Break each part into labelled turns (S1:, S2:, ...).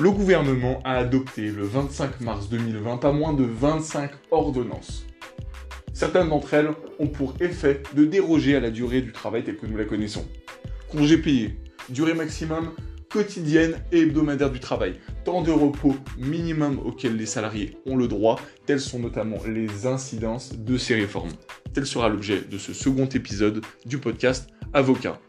S1: Le gouvernement a adopté le 25 mars 2020 pas moins de 25 ordonnances. Certaines d'entre elles ont pour effet de déroger à la durée du travail telle que nous la connaissons. Congés payés, durée maximum quotidienne et hebdomadaire du travail, temps de repos minimum auquel les salariés ont le droit, telles sont notamment les incidences de ces réformes. Tel sera l'objet de ce second épisode du podcast Avocat.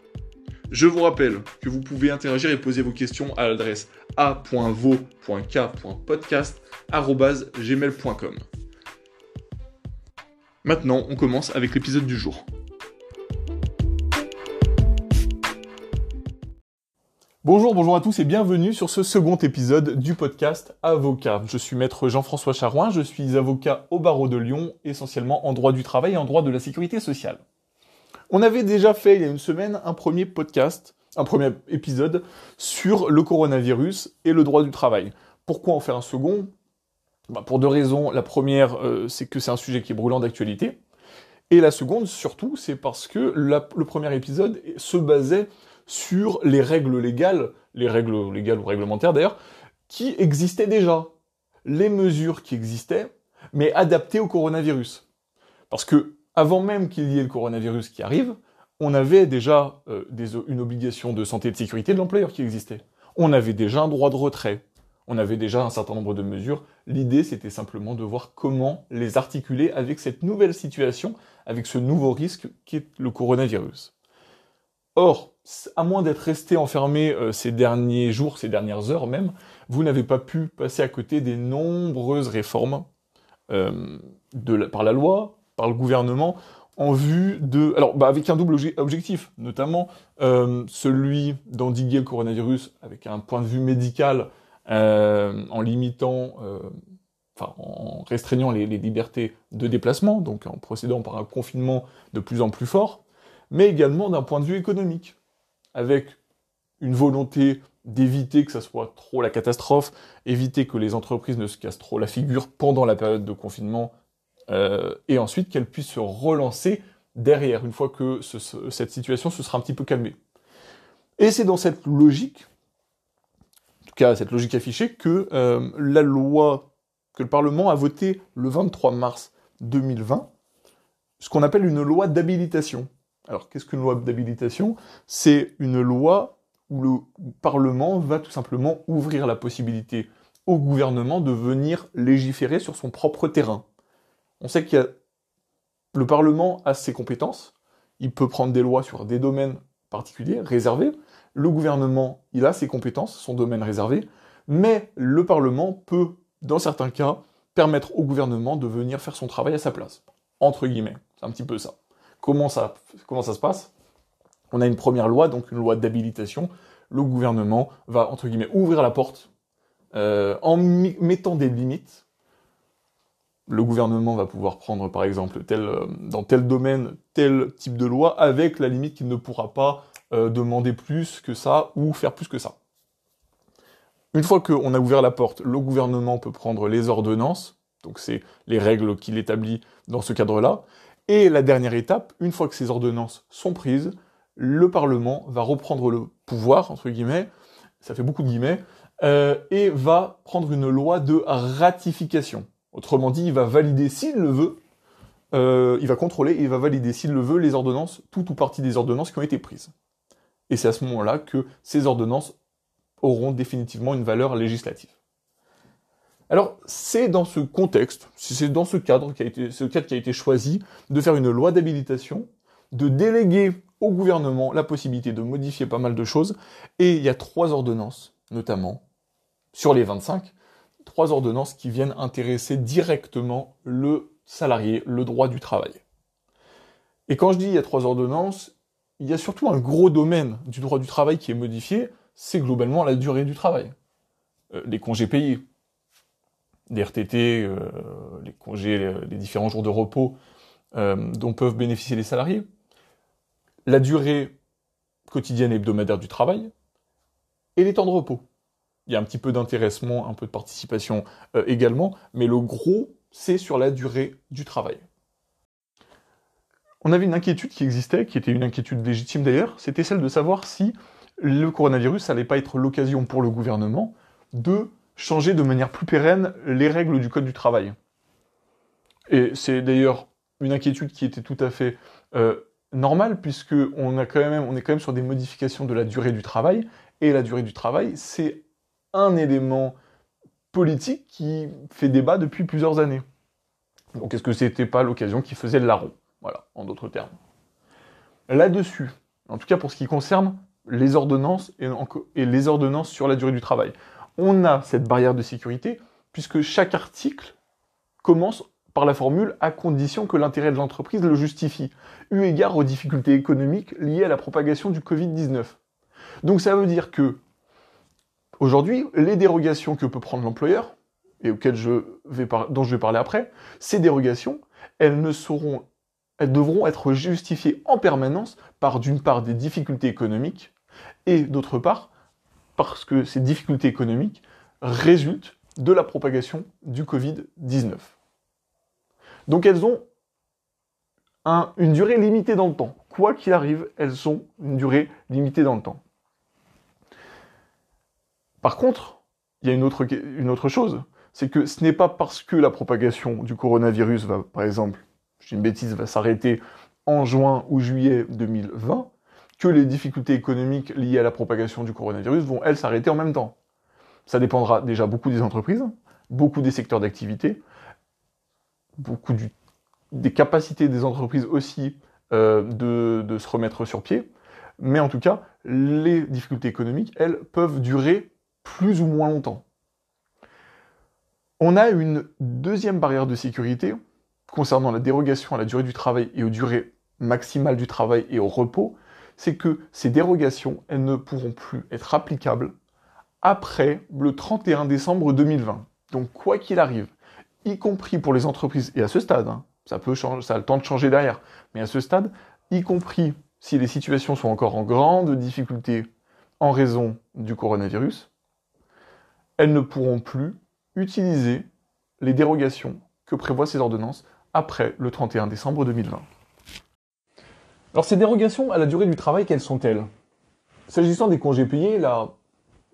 S1: Je vous rappelle que vous pouvez interagir et poser vos questions à l'adresse a.vo.k.podcast.gmail.com. Maintenant, on commence avec l'épisode du jour. Bonjour, bonjour à tous et bienvenue sur ce second épisode du podcast Avocat. Je suis maître Jean-François Charouin, je suis avocat au barreau de Lyon, essentiellement en droit du travail et en droit de la sécurité sociale. On avait déjà fait il y a une semaine un premier podcast, un premier épisode sur le coronavirus et le droit du travail. Pourquoi en faire un second? Bah, Pour deux raisons. La première, euh, c'est que c'est un sujet qui est brûlant d'actualité. Et la seconde, surtout, c'est parce que le premier épisode se basait sur les règles légales, les règles légales ou réglementaires d'ailleurs, qui existaient déjà. Les mesures qui existaient, mais adaptées au coronavirus. Parce que avant même qu'il y ait le coronavirus qui arrive, on avait déjà euh, une obligation de santé et de sécurité de l'employeur qui existait. On avait déjà un droit de retrait. On avait déjà un certain nombre de mesures. L'idée, c'était simplement de voir comment les articuler avec cette nouvelle situation, avec ce nouveau risque qui est le coronavirus. Or, à moins d'être resté enfermé euh, ces derniers jours, ces dernières heures même, vous n'avez pas pu passer à côté des nombreuses réformes euh, par la loi, par le gouvernement, en vue de... Alors, bah, avec un double objectif, notamment euh, celui d'endiguer le coronavirus avec un point de vue médical en limitant... Enfin, en restreignant les libertés de déplacement, donc en procédant par un confinement de plus en plus fort, mais également d'un point de vue économique, avec une volonté d'éviter que ça soit trop la catastrophe, éviter que les entreprises ne se cassent trop la figure pendant la période de confinement, euh, et ensuite qu'elles puissent se relancer derrière, une fois que cette situation se sera un petit peu calmée. Et c'est dans cette logique, en tout cas cette logique affichée, que euh, la loi que le Parlement a votée le 23 mars 2020, ce qu'on appelle une loi d'habilitation. Alors, qu'est-ce qu'une loi d'habilitation? C'est une loi où le Parlement va tout simplement ouvrir la possibilité au gouvernement de venir légiférer sur son propre terrain. On sait que le Parlement a ses compétences, il peut prendre des lois sur des domaines particuliers, réservés. Le gouvernement, il a ses compétences, son domaine réservé, mais le Parlement peut, dans certains cas, permettre au gouvernement de venir faire son travail à sa place. Entre guillemets, c'est un petit peu ça. Comment ça, comment ça se passe? On a une première loi, donc une loi d'habilitation. Le gouvernement va, entre guillemets, ouvrir la porte euh, en mettant des limites. Le gouvernement va pouvoir prendre, par exemple, euh, dans tel domaine, tel type de loi, avec la limite qu'il ne pourra pas euh, demander plus que ça ou faire plus que ça. Une fois qu'on a ouvert la porte, le gouvernement peut prendre les ordonnances, donc c'est les règles qu'il établit dans ce cadre-là, et la dernière étape, une fois que ces ordonnances sont prises, le Parlement va reprendre le pouvoir, entre guillemets, ça fait beaucoup de guillemets, euh, et va prendre une loi de ratification. Autrement dit, il va valider s'il le veut, euh, il va contrôler et il va valider s'il le veut les ordonnances, tout ou partie des ordonnances qui ont été prises. Et c'est à ce moment-là que ces ordonnances auront définitivement une valeur législative. Alors, c'est dans ce contexte, c'est dans ce cadre qui a été, ce cadre qui a été choisi de faire une loi d'habilitation, de déléguer au gouvernement la possibilité de modifier pas mal de choses, et il y a trois ordonnances, notamment, sur les 25, trois ordonnances qui viennent intéresser directement le salarié, le droit du travail. Et quand je dis il y a trois ordonnances, il y a surtout un gros domaine du droit du travail qui est modifié, c'est globalement la durée du travail. Euh, les congés payés, des RTT, euh, les congés, les, différents jours de repos euh, dont peuvent bénéficier les salariés, la durée quotidienne et hebdomadaire du travail, et les temps de repos. Il y a un petit peu d'intéressement, un peu de participation euh, également, mais le gros, c'est sur la durée du travail. On avait une inquiétude qui existait, qui était une inquiétude légitime d'ailleurs, c'était celle de savoir si le coronavirus n'allait pas être l'occasion pour le gouvernement de changer de manière plus pérenne les règles du Code du travail. Et c'est d'ailleurs une inquiétude qui était tout à fait euh, normale, puisque on, a quand même, on est quand même sur des modifications de la durée du travail, et la durée du travail, c'est un élément politique qui fait débat depuis plusieurs années. Donc est-ce que c'était pas l'occasion qui faisait le larron? Voilà, en d'autres termes. Là-dessus, en tout cas pour ce qui concerne les ordonnances et, et, les ordonnances sur la durée du travail, on a cette barrière de sécurité puisque chaque article commence par la formule à condition que l'intérêt de l'entreprise le justifie, eu égard aux difficultés économiques liées à la propagation du Covid-19. Donc ça veut dire que aujourd'hui, les dérogations que peut prendre l'employeur, et auxquelles je vais dont je vais parler après, ces dérogations, elles ne seront, elles devront être justifiées en permanence par d'une part des difficultés économiques et d'autre part parce que ces difficultés économiques résultent de la propagation du Covid-19. Donc elles ont une durée limitée dans le temps. Quoi qu'il arrive, elles ont une durée limitée dans le temps. Par contre, il y a une autre, chose, c'est que ce n'est pas parce que la propagation du coronavirus va, par exemple, j'ai une bêtise, va s'arrêter en juin ou juillet 2020, que les difficultés économiques liées à la propagation du coronavirus vont, elles, s'arrêter en même temps. Ça dépendra déjà beaucoup des entreprises, beaucoup des secteurs d'activité, beaucoup des capacités des entreprises aussi euh, de se remettre sur pied. Mais en tout cas, les difficultés économiques, elles, peuvent durer plus ou moins longtemps. On a une deuxième barrière de sécurité concernant la dérogation à la durée du travail et aux durées maximales du travail et au repos, c'est que ces dérogations, elles ne pourront plus être applicables après le 31 décembre 2020. Donc quoi qu'il arrive, y compris pour les entreprises, et à ce stade, hein, ça peut changer, ça a le temps de changer derrière, mais à ce stade, y compris si les situations sont encore en grande difficulté en raison du coronavirus, elles ne pourront plus utiliser les dérogations que prévoient ces ordonnances après le 31 décembre 2020. Alors ces dérogations à la durée du travail, quelles sont-elles? S'agissant des congés payés,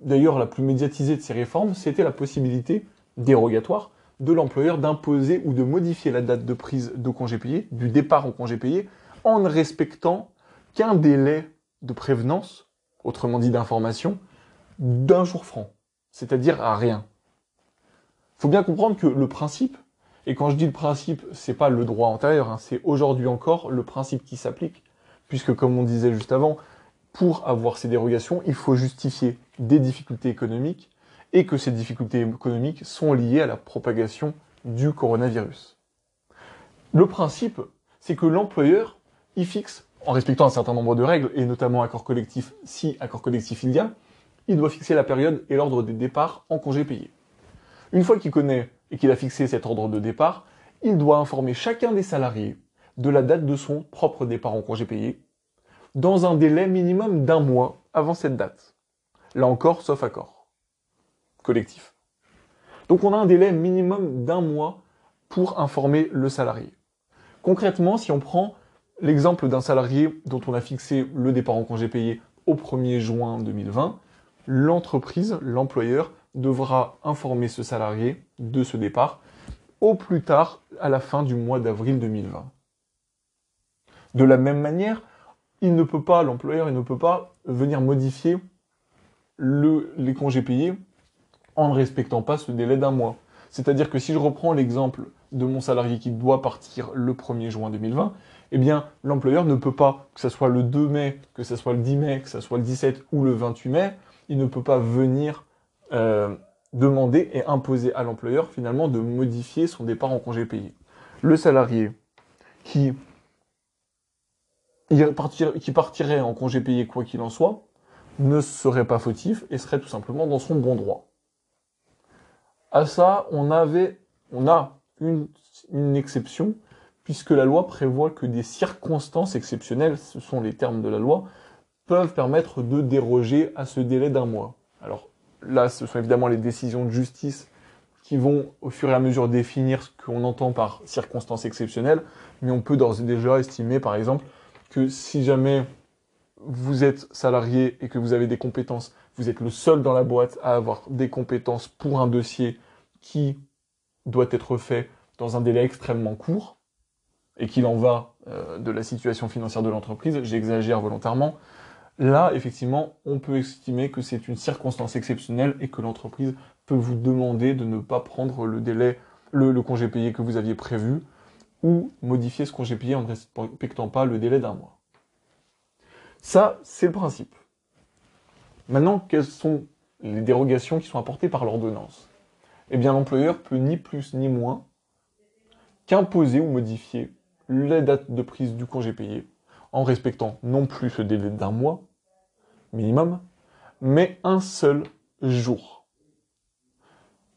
S1: d'ailleurs la plus médiatisée de ces réformes, c'était la possibilité dérogatoire de l'employeur d'imposer ou de modifier la date de prise de congé payé, du départ en congé payé, en ne respectant qu'un délai de prévenance, autrement dit d'information, d'un jour franc, c'est-à-dire à rien. Il faut bien comprendre que le principe, et quand je dis le principe, c'est pas le droit antérieur, hein, c'est aujourd'hui encore le principe qui s'applique, puisque comme on disait juste avant, pour avoir ces dérogations, il faut justifier des difficultés économiques et que ces difficultés économiques sont liées à la propagation du coronavirus. Le principe, c'est que l'employeur y fixe, en respectant un certain nombre de règles, et notamment accord collectif, si accord collectif il y a, il doit fixer la période et l'ordre des départs en congé payé. Une fois qu'il connaît et qu'il a fixé cet ordre de départ, il doit informer chacun des salariés de la date de son propre départ en congé payé, dans un délai minimum d'un mois avant cette date. Là encore, sauf accord collectif. Donc on a un délai minimum d'un mois pour informer le salarié. Concrètement, si on prend l'exemple d'un salarié dont on a fixé le départ en congé payé au 1er juin 2020, l'entreprise, l'employeur, devra informer ce salarié de ce départ au plus tard à la fin du mois d'avril 2020. De la même manière, il ne peut pas, l'employeur, il ne peut pas venir modifier le, les congés payés en ne respectant pas ce délai d'un mois. C'est-à-dire que si je reprends l'exemple de mon salarié qui doit partir le 1er juin 2020, eh bien, l'employeur ne peut pas, que ce soit le 2 mai, que ce soit le 10 mai, que ce soit le 17 ou le 28 mai, il ne peut pas venir euh, demander et imposer à l'employeur finalement de modifier son départ en congé payé. Le salarié qui, partirait en congé payé quoi qu'il en soit, ne serait pas fautif et serait tout simplement dans son bon droit. À ça, on avait, on a une exception, puisque la loi prévoit que des circonstances exceptionnelles, ce sont les termes de la loi, peuvent permettre de déroger à ce délai d'un mois. Alors là, ce sont évidemment les décisions de justice qui vont au fur et à mesure définir ce qu'on entend par circonstances exceptionnelles, mais on peut d'ores et déjà estimer par exemple que si jamais vous êtes salarié et que vous avez des compétences vous êtes le seul dans la boîte à avoir des compétences pour un dossier qui doit être fait dans un délai extrêmement court, et qu'il en va euh, de la situation financière de l'entreprise, j'exagère volontairement, là, effectivement, on peut estimer que c'est une circonstance exceptionnelle et que l'entreprise peut vous demander de ne pas prendre le délai, le, congé payé que vous aviez prévu, ou modifier ce congé payé en ne respectant pas le délai d'un mois. Ça, c'est le principe. Maintenant, quelles sont les dérogations qui sont apportées par l'ordonnance? Eh bien, l'employeur peut ni plus ni moins qu'imposer ou modifier la date de prise du congé payé en respectant non plus ce délai d'un mois minimum, mais un seul jour.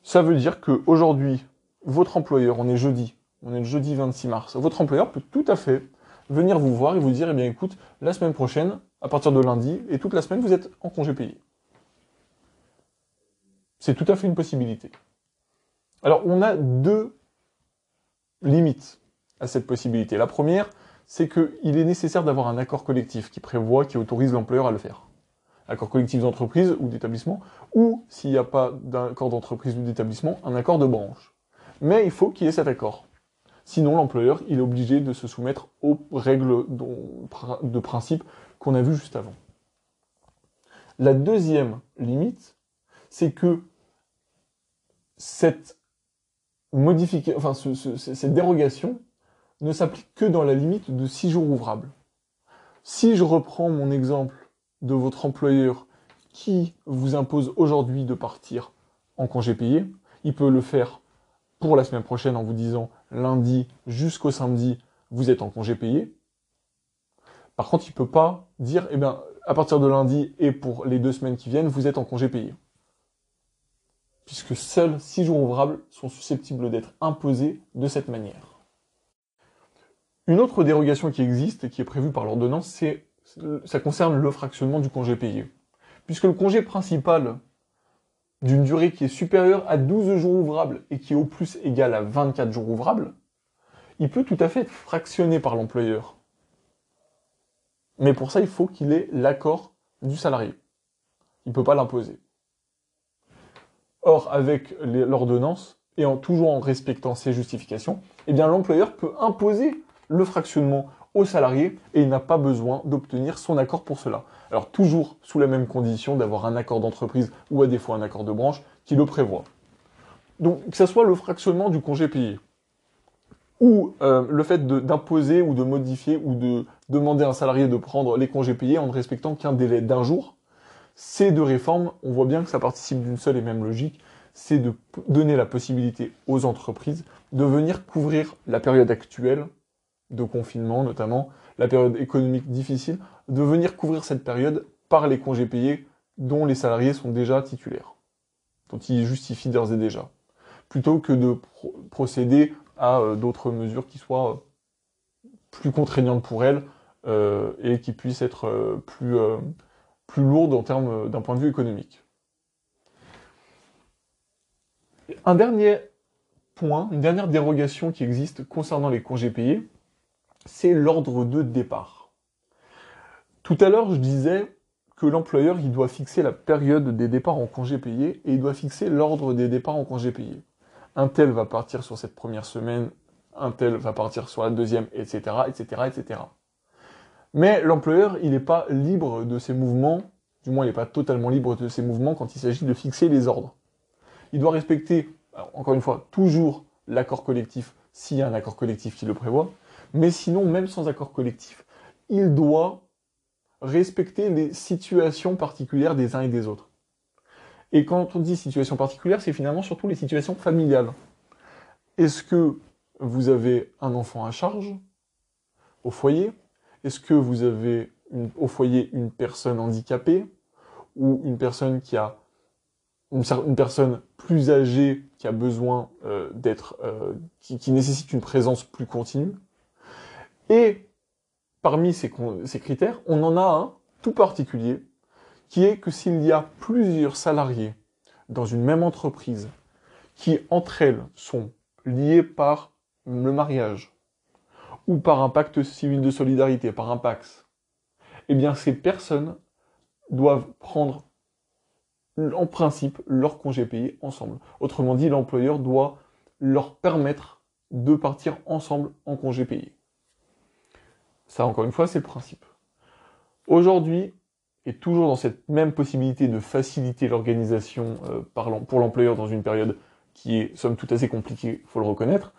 S1: Ça veut dire que aujourd'hui, votre employeur, on est jeudi, on est le jeudi 26 mars, votre employeur peut tout à fait venir vous voir et vous dire, eh bien écoute, la semaine prochaine, à partir de lundi, et toute la semaine, vous êtes en congé payé. C'est tout à fait une possibilité. Alors, on a deux limites à cette possibilité. La première, c'est qu'il est nécessaire d'avoir un accord collectif qui prévoit, qui autorise l'employeur à le faire. Accord collectif d'entreprise ou d'établissement, ou s'il n'y a pas d'accord d'entreprise ou d'établissement, un accord de branche. Mais il faut qu'il y ait cet accord. Sinon, l'employeur, il est obligé de se soumettre aux règles de principe qu'on a vues juste avant. La deuxième limite, c'est que cette enfin, cette dérogation ne s'applique que dans la limite de six jours ouvrables. Si je reprends mon exemple de votre employeur qui vous impose aujourd'hui de partir en congé payé, il peut le faire pour la semaine prochaine en vous disant lundi jusqu'au samedi, vous êtes en congé payé. Par contre, il peut pas dire, eh bien, à partir de lundi et pour les deux semaines qui viennent, vous êtes en congé payé. Puisque seuls six jours ouvrables sont susceptibles d'être imposés de cette manière. Une autre dérogation qui existe et qui est prévue par l'ordonnance, c'est, ça concerne le fractionnement du congé payé. Puisque le congé principal d'une durée qui est supérieure à 12 jours ouvrables et qui est au plus égal à 24 jours ouvrables, il peut tout à fait être fractionné par l'employeur. Mais pour ça, il faut qu'il ait l'accord du salarié. Il ne peut pas l'imposer. Or, avec l'ordonnance, et toujours en respectant ses justifications, eh bien l'employeur peut imposer le fractionnement au salarié et il n'a pas besoin d'obtenir son accord pour cela. Alors toujours sous la même condition d'avoir un accord d'entreprise ou à fois un accord de branche qui le prévoit. Donc que ce soit le fractionnement du congé payé ou euh, le fait d'imposer ou de modifier ou de demander à un salarié de prendre les congés payés en ne respectant qu'un délai d'un jour, ces deux réformes, on voit bien que ça participe d'une seule et même logique, c'est de donner la possibilité aux entreprises de venir couvrir la période actuelle de confinement notamment, la période économique difficile, de venir couvrir cette période par les congés payés dont les salariés sont déjà titulaires, dont ils justifient d'ores et déjà, plutôt que de procéder à euh, d'autres mesures qui soient euh, plus contraignantes pour elles euh, et qui puissent être plus, plus lourdes en termes d'un point de vue économique. Un dernier point, une dernière dérogation qui existe concernant les congés payés, c'est l'ordre de départ. Tout à l'heure, je disais que l'employeur, il doit fixer la période des départs en congé payé et il doit fixer l'ordre des départs en congé payé. Un tel va partir sur cette première semaine, un tel va partir sur la deuxième, etc., etc.. Mais l'employeur, il n'est pas libre de ses mouvements, du moins il n'est pas totalement libre de ses mouvements quand il s'agit de fixer les ordres. Il doit respecter, encore une fois, toujours l'accord collectif s'il y a un accord collectif qui le prévoit, mais sinon, même sans accord collectif, il doit respecter les situations particulières des uns et des autres. Et quand on dit situation particulière, c'est finalement surtout les situations familiales. Est-ce que vous avez un enfant à charge au foyer? Est-ce que vous avez au foyer une personne handicapée ou une personne qui a une, personne plus âgée qui a besoin euh, d'être, euh, qui nécessite une présence plus continue? Et parmi ces, critères, on en a un tout particulier, qui est que s'il y a plusieurs salariés dans une même entreprise, qui entre elles sont liées par le mariage, ou par un pacte civil de solidarité, par un PAX, eh bien ces personnes doivent prendre en principe, leur congé payé ensemble. Autrement dit, l'employeur doit leur permettre de partir ensemble en congé payé. Ça, encore une fois, c'est le principe. Aujourd'hui, et toujours dans cette même possibilité de faciliter l'organisation euh, pour l'employeur dans une période qui est somme toute assez compliquée, il faut le reconnaître,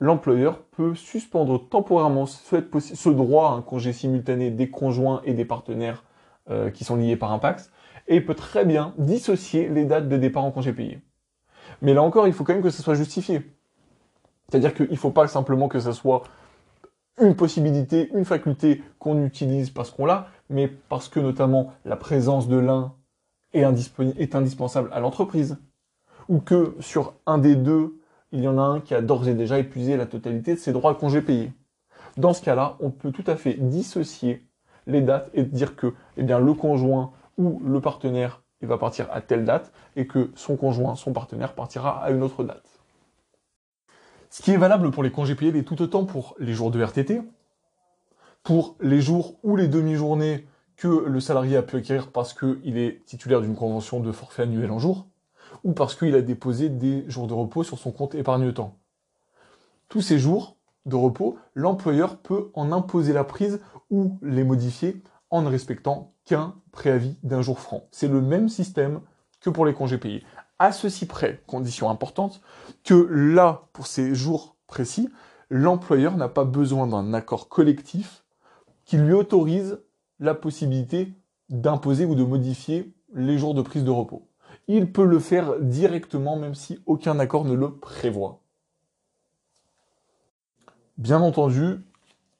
S1: l'employeur peut suspendre temporairement ce, droit à un congé simultané des conjoints et des partenaires euh, qui sont liés par un Pax, et peut très bien dissocier les dates de départ en congé payé. Mais là encore, il faut quand même que ça soit justifié. C'est-à-dire qu'il ne faut pas simplement que ça soit une possibilité, une faculté qu'on utilise parce qu'on l'a, mais parce que notamment la présence de l'un est, indispensable à l'entreprise, ou que sur un des deux, il y en a un qui a d'ores et déjà épuisé la totalité de ses droits à congé payé. Dans ce cas-là, on peut tout à fait dissocier les dates et dire que eh bien, le conjoint ou le partenaire va partir à telle date et que son conjoint, son partenaire partira à une autre date. Ce qui est valable pour les congés payés est tout autant pour les jours de RTT, pour les jours ou les demi-journées que le salarié a pu acquérir parce qu'il est titulaire d'une convention de forfait annuel en jour, ou parce qu'il a déposé des jours de repos sur son compte épargne-temps. Tous ces jours de repos, l'employeur peut en imposer la prise ou les modifier en ne respectant qu'un préavis d'un jour franc. C'est le même système que pour les congés payés. À ceci près, condition importante, que là, pour ces jours précis, l'employeur n'a pas besoin d'un accord collectif qui lui autorise la possibilité d'imposer ou de modifier les jours de prise de repos. Il peut le faire directement même si aucun accord ne le prévoit. Bien entendu,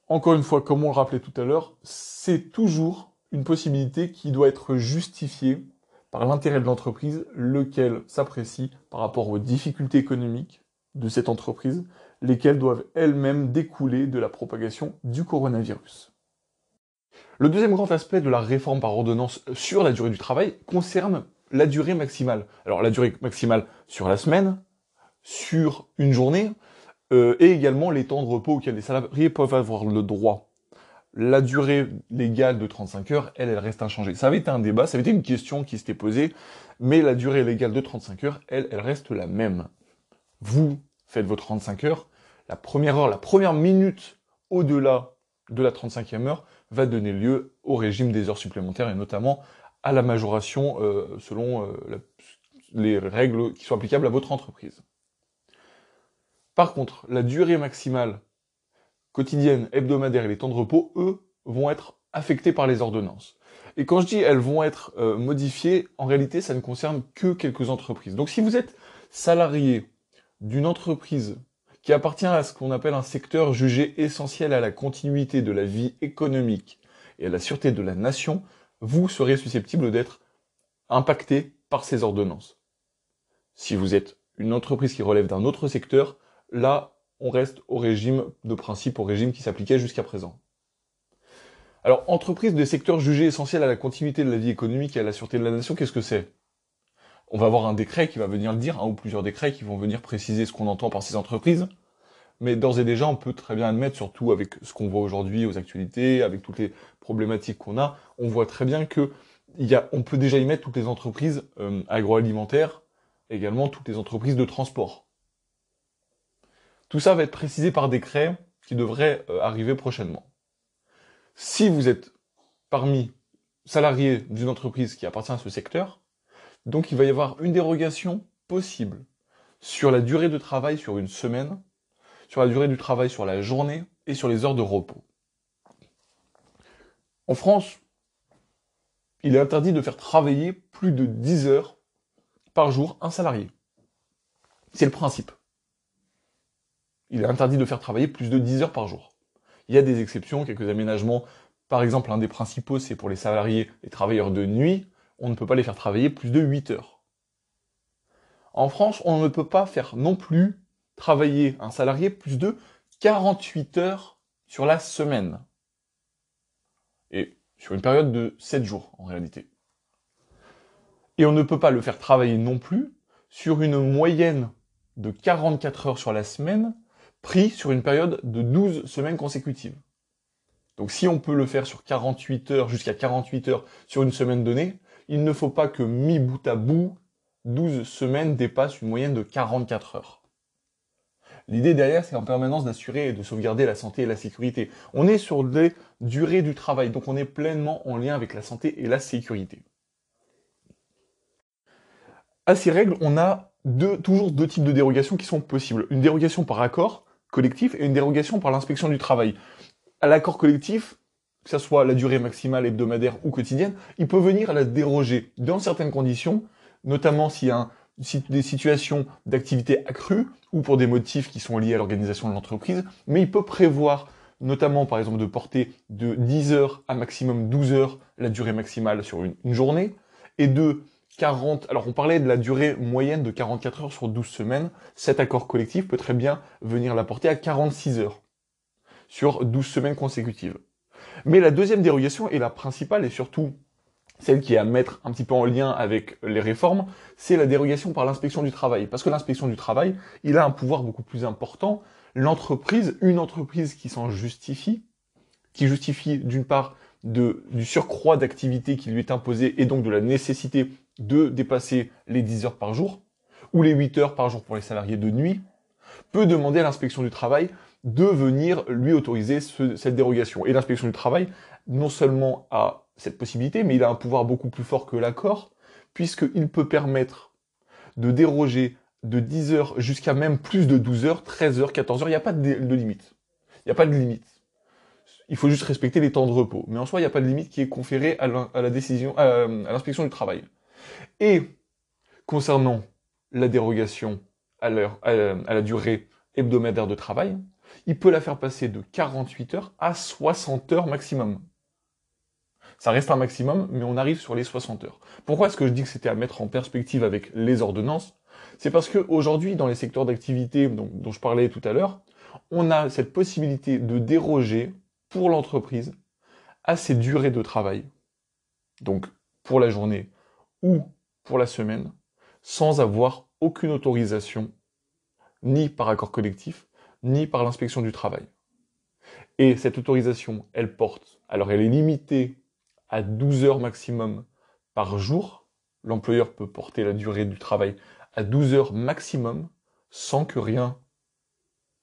S1: encore une fois, comme on le rappelait tout à l'heure, c'est toujours une possibilité qui doit être justifiée par l'intérêt de l'entreprise, lequel s'apprécie par rapport aux difficultés économiques de cette entreprise, lesquelles doivent elles-mêmes découler de la propagation du coronavirus. Le deuxième grand aspect de la réforme par ordonnance sur la durée du travail concerne la durée maximale. Alors la durée maximale sur la semaine, sur une journée, euh, et également les temps de repos auxquels les salariés peuvent avoir le droit. La durée légale de 35 heures, elle, elle reste inchangée. Ça avait été un débat, ça avait été une question qui s'était posée, mais la durée légale de 35 heures, elle, elle reste la même. Vous faites vos 35 heures, la première heure, la première minute au-delà de la 35e heure va donner lieu au régime des heures supplémentaires et notamment à la majoration euh, selon euh, les règles qui sont applicables à votre entreprise. Par contre, la durée maximale quotidienne, hebdomadaire et les temps de repos, eux, vont être affectés par les ordonnances. Et quand je dis elles vont être euh, modifiées, en réalité, ça ne concerne que quelques entreprises. Donc si vous êtes salarié d'une entreprise qui appartient à ce qu'on appelle un secteur jugé essentiel à la continuité de la vie économique et à la sûreté de la nation, vous serez susceptible d'être impacté par ces ordonnances. Si vous êtes une entreprise qui relève d'un autre secteur, Là, on reste au régime de principe, au régime qui s'appliquait jusqu'à présent. Alors, entreprise des secteurs jugés essentiels à la continuité de la vie économique et à la sûreté de la nation, qu'est-ce que c'est? On va avoir un décret qui va venir le dire, ou plusieurs décrets qui vont venir préciser ce qu'on entend par ces entreprises. Mais d'ores et déjà, on peut très bien admettre, surtout avec ce qu'on voit aujourd'hui aux actualités, avec toutes les problématiques qu'on a, on voit très bien que y a, on peut déjà y mettre toutes les entreprises euh, agroalimentaires, également toutes les entreprises de transport. Tout ça va être précisé par décret qui devrait euh, arriver prochainement. Si vous êtes parmi salariés d'une entreprise qui appartient à ce secteur, donc il va y avoir une dérogation possible sur la durée de travail sur une semaine, sur la durée du travail sur la journée et sur les heures de repos. En France, il est interdit de faire travailler plus de 10 heures par jour un salarié. C'est le principe il est interdit de faire travailler plus de 10 heures par jour. Il y a des exceptions, quelques aménagements. Par exemple, un des principaux, c'est pour les salariés, les travailleurs de nuit, on ne peut pas les faire travailler plus de 8 heures. En France, on ne peut pas faire non plus travailler un salarié plus de 48 heures sur la semaine. Et sur une période de 7 jours, en réalité. Et on ne peut pas le faire travailler non plus sur une moyenne de 44 heures sur la semaine pris sur une période de 12 semaines consécutives. Donc si on peut le faire sur 48 heures, jusqu'à 48 heures sur une semaine donnée, il ne faut pas que mi bout à bout, 12 semaines dépassent une moyenne de 44 heures. L'idée derrière, c'est en permanence d'assurer et de sauvegarder la santé et la sécurité. On est sur des durées du travail, donc on est pleinement en lien avec la santé et la sécurité. À ces règles, on a toujours deux types de dérogations qui sont possibles. Une dérogation par accord collectif et une dérogation par l'inspection du travail. À l'accord collectif, que ce soit la durée maximale hebdomadaire ou quotidienne, il peut venir à la déroger dans certaines conditions, notamment s'il y a des situations d'activité accrue ou pour des motifs qui sont liés à l'organisation de l'entreprise, mais il peut prévoir notamment par exemple de porter de 10 heures à maximum 12 heures la durée maximale sur une, une journée, et de 40, alors on parlait de la durée moyenne de 44 heures sur 12 semaines, cet accord collectif peut très bien venir la porter à 46 heures sur 12 semaines consécutives. Mais la deuxième dérogation est la principale et surtout celle qui est à mettre un petit peu en lien avec les réformes, c'est la dérogation par l'inspection du travail. Parce que l'inspection du travail, il a un pouvoir beaucoup plus important. L'entreprise, une entreprise qui s'en justifie, qui justifie d'une part du surcroît d'activité qui lui est imposé et donc de la nécessité de dépasser les 10 heures par jour, ou les 8 heures par jour pour les salariés de nuit, peut demander à l'inspection du travail de venir lui autoriser cette dérogation. Et l'inspection du travail, non seulement a cette possibilité, mais il a un pouvoir beaucoup plus fort que l'accord, puisqu'il peut permettre de déroger de 10 heures jusqu'à même plus de 12 heures, 13 heures, 14 heures, il n'y a pas de, limite. Il n'y a pas de limite. Il faut juste respecter les temps de repos. Mais en soi, il n'y a pas de limite qui est conférée à la, décision, à l'inspection du travail. Et concernant la dérogation à, la durée hebdomadaire de travail, il peut la faire passer de 48 heures à 60 heures maximum. Ça reste un maximum, mais on arrive sur les 60 heures. Pourquoi est-ce que je dis que c'était à mettre en perspective avec les ordonnances? C'est parce qu'aujourd'hui, dans les secteurs d'activité dont, dont je parlais tout à l'heure, on a cette possibilité de déroger pour l'entreprise à ces durées de travail. Donc, pour la journée ou pour la semaine, sans avoir aucune autorisation, ni par accord collectif, ni par l'inspection du travail. Et cette autorisation, elle porte, alors elle est limitée à 12 heures maximum par jour. L'employeur peut porter la durée du travail à 12 heures maximum sans que rien,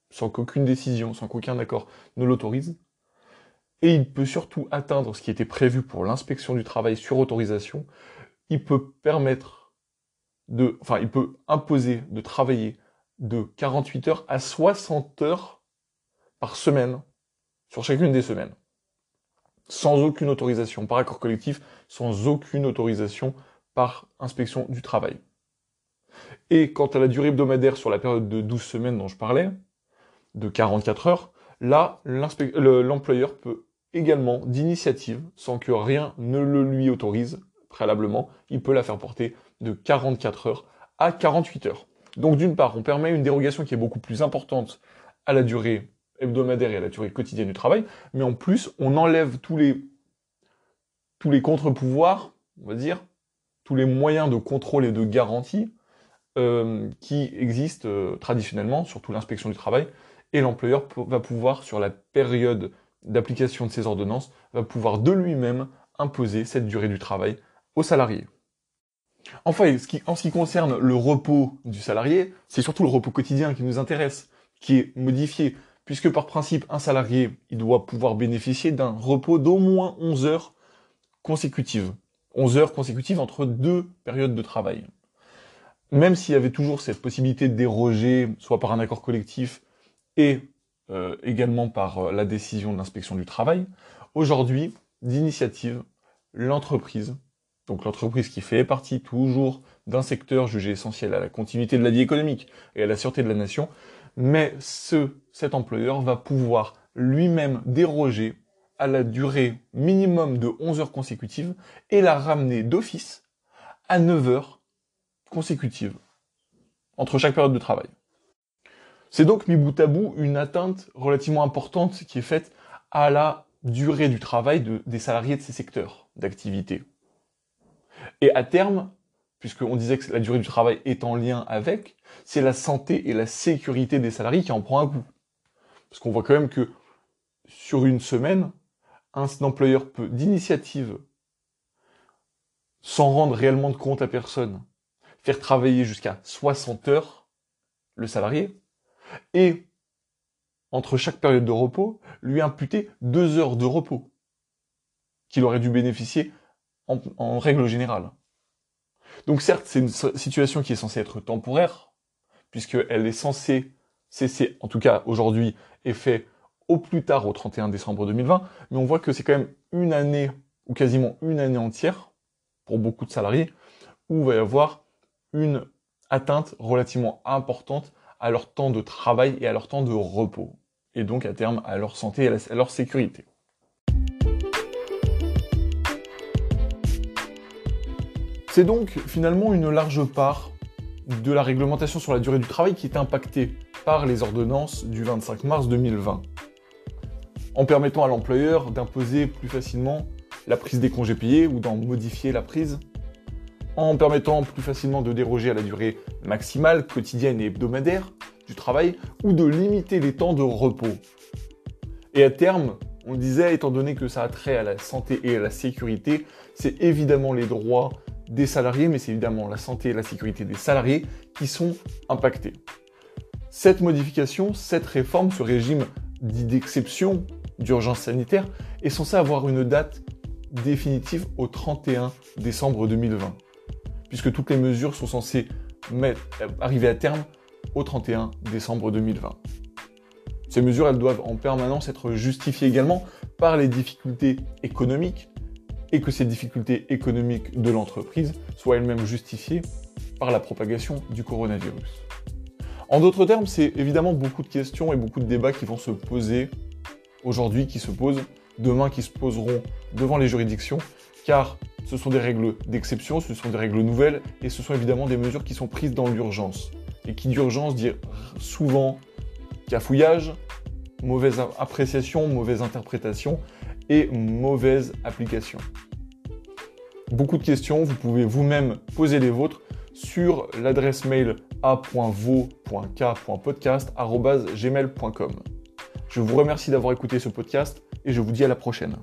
S1: sans qu'aucune décision, sans qu'aucun accord ne l'autorise. Et il peut surtout atteindre ce qui était prévu pour l'inspection du travail sur autorisation. Il peut permettre de, enfin, il peut imposer de travailler de 48 heures à 60 heures par semaine sur chacune des semaines. Sans aucune autorisation par accord collectif, sans aucune autorisation par inspection du travail. Et quant à la durée hebdomadaire sur la période de 12 semaines dont je parlais, de 44 heures, là, l'employeur peut également, d'initiative, sans que rien ne le lui autorise préalablement, il peut la faire porter de 44 heures à 48 heures. Donc d'une part, on permet une dérogation qui est beaucoup plus importante à la durée hebdomadaire et à la durée quotidienne du travail, mais en plus, on enlève tous les, tous les contre-pouvoirs, on va dire, tous les moyens de contrôle et de garantie euh, qui existent euh, traditionnellement, surtout l'inspection du travail, et l'employeur va pouvoir, sur la période d'application de ces ordonnances, va pouvoir de lui-même imposer cette durée du travail aux salariés. Enfin, en ce qui concerne le repos du salarié, c'est surtout le repos quotidien qui nous intéresse, qui est modifié, puisque par principe, un salarié, il doit pouvoir bénéficier d'un repos d'au moins 11 heures consécutives. 11 heures consécutives entre deux périodes de travail. Même s'il y avait toujours cette possibilité de déroger, soit par un accord collectif et euh, également par euh, la décision de l'inspection du travail, aujourd'hui, d'initiative, l'entreprise donc l'entreprise qui fait partie toujours d'un secteur jugé essentiel à la continuité de la vie économique et à la sûreté de la nation, mais ce, cet employeur va pouvoir lui-même déroger à la durée minimum de 11 heures consécutives et la ramener d'office à 9 heures consécutives entre chaque période de travail. C'est donc mis bout à bout une atteinte relativement importante qui est faite à la durée du travail des salariés de ces secteurs d'activité. Et à terme, puisqu'on disait que la durée du travail est en lien avec, c'est la santé et la sécurité des salariés qui en prend un coup. Parce qu'on voit quand même que sur une semaine, un employeur peut d'initiative sans rendre réellement de compte à personne, faire travailler jusqu'à 60 heures le salarié, et entre chaque période de repos, lui imputer deux heures de repos qu'il aurait dû bénéficier en, règle générale. Donc certes, c'est une situation qui est censée être temporaire, puisqu'elle est censée cesser, en tout cas aujourd'hui, et fait au plus tard au 31 décembre 2020, mais on voit que c'est quand même une année, ou quasiment une année entière, pour beaucoup de salariés, où il va y avoir une atteinte relativement importante à leur temps de travail et à leur temps de repos, et donc à terme à leur santé et à leur sécurité. C'est donc finalement une large part de la réglementation sur la durée du travail qui est impactée par les ordonnances du 25 mars 2020, en permettant à l'employeur d'imposer plus facilement la prise des congés payés ou d'en modifier la prise, en permettant plus facilement de déroger à la durée maximale, quotidienne et hebdomadaire du travail, ou de limiter les temps de repos. Et à terme, on disait, étant donné que ça a trait à la santé et à la sécurité, c'est évidemment les droits des salariés, mais c'est évidemment la santé et la sécurité des salariés qui sont impactés. Cette modification, cette réforme, ce régime dit d'exception d'urgence sanitaire est censé avoir une date définitive au 31 décembre 2020, puisque toutes les mesures sont censées arriver à terme au 31 décembre 2020. Ces mesures, elles doivent en permanence être justifiées également par les difficultés économiques et que ces difficultés économiques de l'entreprise soient elles-mêmes justifiées par la propagation du coronavirus. En d'autres termes, c'est évidemment beaucoup de questions et beaucoup de débats qui vont se poser aujourd'hui, qui se posent demain, qui se poseront devant les juridictions, car ce sont des règles d'exception, ce sont des règles nouvelles, et ce sont évidemment des mesures qui sont prises dans l'urgence. Et qui d'urgence dit souvent cafouillage, mauvaise appréciation, mauvaise interprétation, et mauvaise application. Beaucoup de questions, vous pouvez vous-même poser les vôtres sur l'adresse mail a.vo.k.podcast.gmail.com. Je vous remercie d'avoir écouté ce podcast et je vous dis à la prochaine.